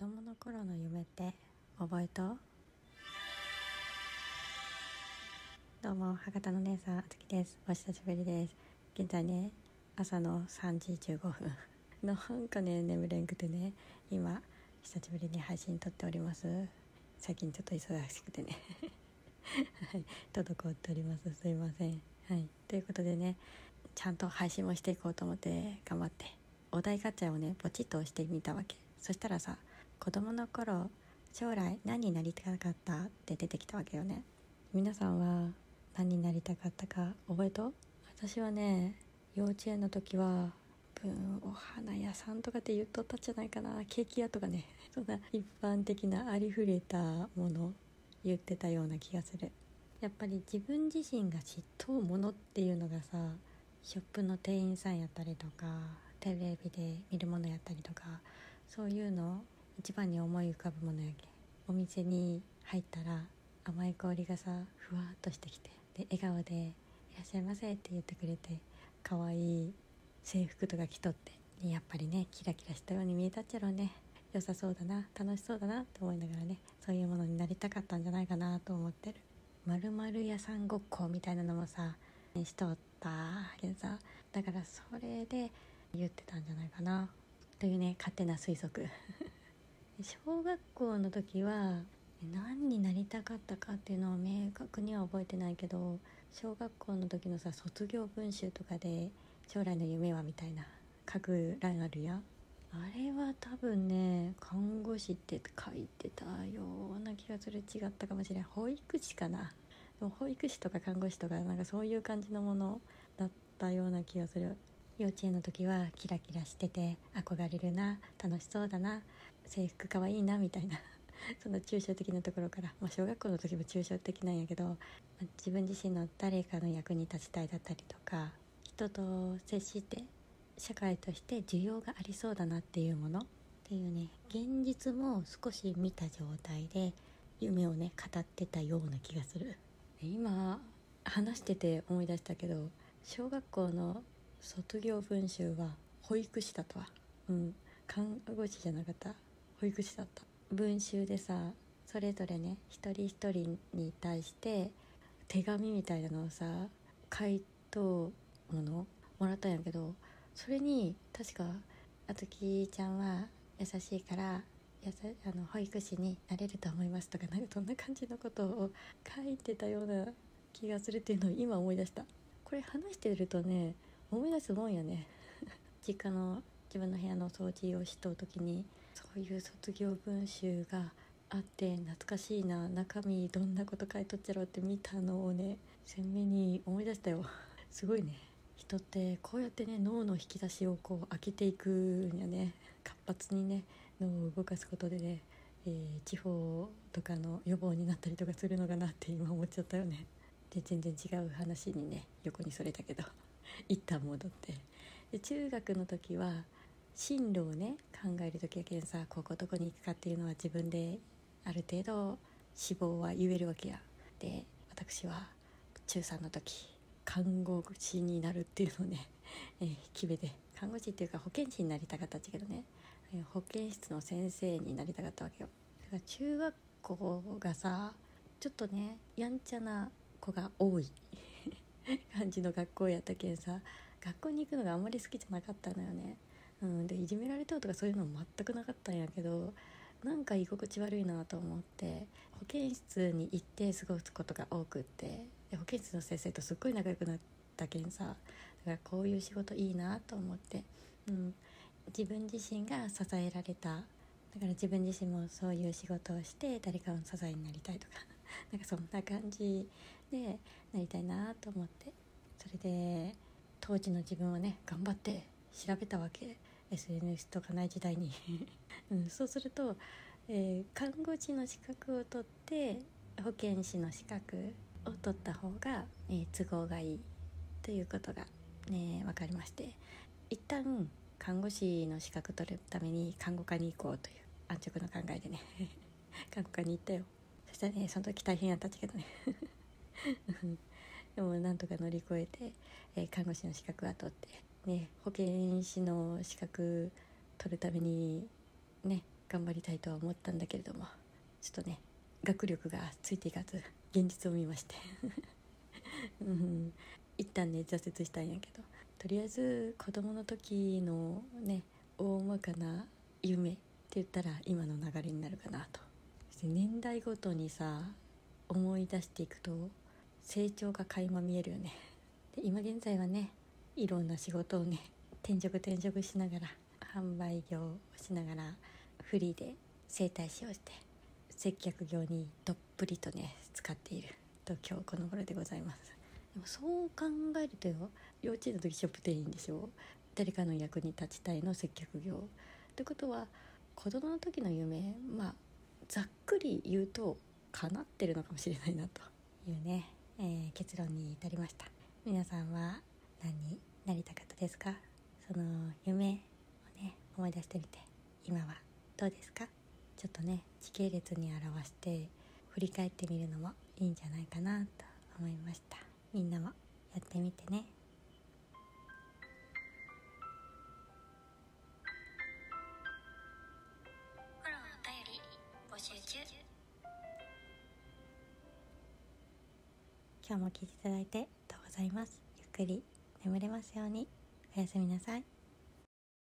供の頃の夢って覚えとどうも博多の姉さんあつきです。お久しぶりです。現在ね朝の3時15分。なんかね眠れんくてね今久しぶりに配信撮っております。最近ちょっと忙しくてね。はい。滞っております。すいません。はい。ということでねちゃんと配信もしていこうと思って頑張ってお題ガチャをねポチッと押してみたわけ。そしたらさ子供の頃将来何になりたかったって出てきたわけよね。皆さんは何になりたかったか覚えと？私はね幼稚園の時は分お花屋さんとかって言っとったんじゃないかな。ケーキ屋とかね。そんな一般的なありふれたもの言ってたような気がする。やっぱり自分自身が嫉妬ものっていうのがさショップの店員さんやったりとかテレビで見るものやったりとかそういうの一番に思い浮かぶものやけお店に入ったら甘い香りがさふわっとしてきてで笑顔で「いらっしゃいませ」って言ってくれて可愛い制服とか着とってやっぱりねキラキラしたように見えたっちゃろうね。良さそうだな楽しそうだなと思いながらねそういうものになりたかったんじゃないかなと思ってる。まるまる屋さんごっこみたいなのもさしとったけどさ。だからそれで言ってたんじゃないかな。というね勝手な推測。小学校の時は何になりたかったかっていうのを明確には覚えてないけど小学校の時のさ卒業文集とかで将来の夢はみたいな書く欄あるやあれは多分ね看護師って書いてたような気がする。違ったかもしれない保育士かな。でも保育士とか看護師とかなんかそういう感じのものだったような気がする。幼稚園の時はキラキラしてて憧れるな楽しそうだな制服かわいいなみたいな そんな抽象的なところから、まあ、小学校の時も抽象的なんやけど自分自身の誰かの役に立ちたいだったりとか人と接して社会として需要がありそうだなっていうものっていうね現実も少し見た状態で夢をね語ってたような気がする。今話してて思い出したけど小学校の卒業文集は保育士だったわうん看護師じゃなかった？保育士だった。文集でさそれぞれね一人一人に対して手紙みたいなのをさ回答ものもらったんやけどそれに確かあときちゃんは優しいからやさあの保育士になれると思いますとかなんかそんな感じのことを書いてたような気がするっていうのを今思い出した。これ話してるとね思い出すもんやね。実家の自分の部屋の掃除をしとう時にそういう卒業文集があって懐かしいな。中身どんなこと書いとっちゃろうって見たのをね鮮明に思い出したよ。すごいね。人ってこうやってね脳の引き出しをこう開けていくんやね。活発にね脳を動かすことでね、えー、地方とかの予防になったりとかするのかなって今思っちゃったよね。で全然違う話にね横にそれたけど。一旦戻って。で中学の時は進路をね考える時やけんさここどこに行くかっていうのは自分である程度志望は言えるわけや。で私は中3の時看護師になるっていうのをね、えー、決めて看護師っていうか保健師になりたかったっちけどね保健室の先生になりたかったわけよ。だから中学校がさちょっとねやんちゃな子が多い 感じの学校やったけんさ学校に行くのがあんまり好きじゃなかったのよね、うん、でいじめられたとかそういうの全くなかったんやけどなんか居心地悪いなと思って保健室に行って過ごすことが多くってで保健室の先生とすっごい仲良くなったけんさだからこういう仕事いいなと思って、うん、自分自身が支えられただから自分自身もそういう仕事をして誰かの支えになりたいとか なんかそんな感じでなりたいなと思ってそれで当時の自分はね頑張って調べたわけ。SNS とかない時代に。うん、そうすると、えー、看護師の資格を取って保健師の資格を取った方が、えー、都合がいいということが、ね、分かりまして。一旦看護師の資格取るために看護科に行こうという安直な考えでね。看護科に行ったよ。そしたらねその時大変やったっちゃけどね。でもなんとか乗り越えて、えー、看護師の資格は取って、ね、保健師の資格取るためにね頑張りたいとは思ったんだけれどもちょっとね学力がついていかず現実を見まして。うん。一旦ね挫折したんやけど。とりあえず子供の時のね大まかな夢って言ったら今の流れになるかなと。そして年代ごとにさ思い出していくと成長が垣間見えるよね。で今現在はねいろんな仕事をね転職転職しながら販売業をしながらフリーで整体師をして接客業にどっぷりとね使っている。と今日この頃でございます。でもそう考えるとよ幼稚園の時ショップ店員でしょ誰かの役に立ちたいの接客業ってことは子供の時の夢まあざっくり言うと叶ってるのかもしれないなというね、えー、結論に至りました皆さんは何なりたかったですか？その夢をね思い出してみて今はどうですか？ちょっとね時系列に表して振り返ってみるのもいいんじゃないかなと思いました。みんなもやってみてね。今日も聞いていただいてありがとうございます。ゆっくり眠れますように。おやすみなさい。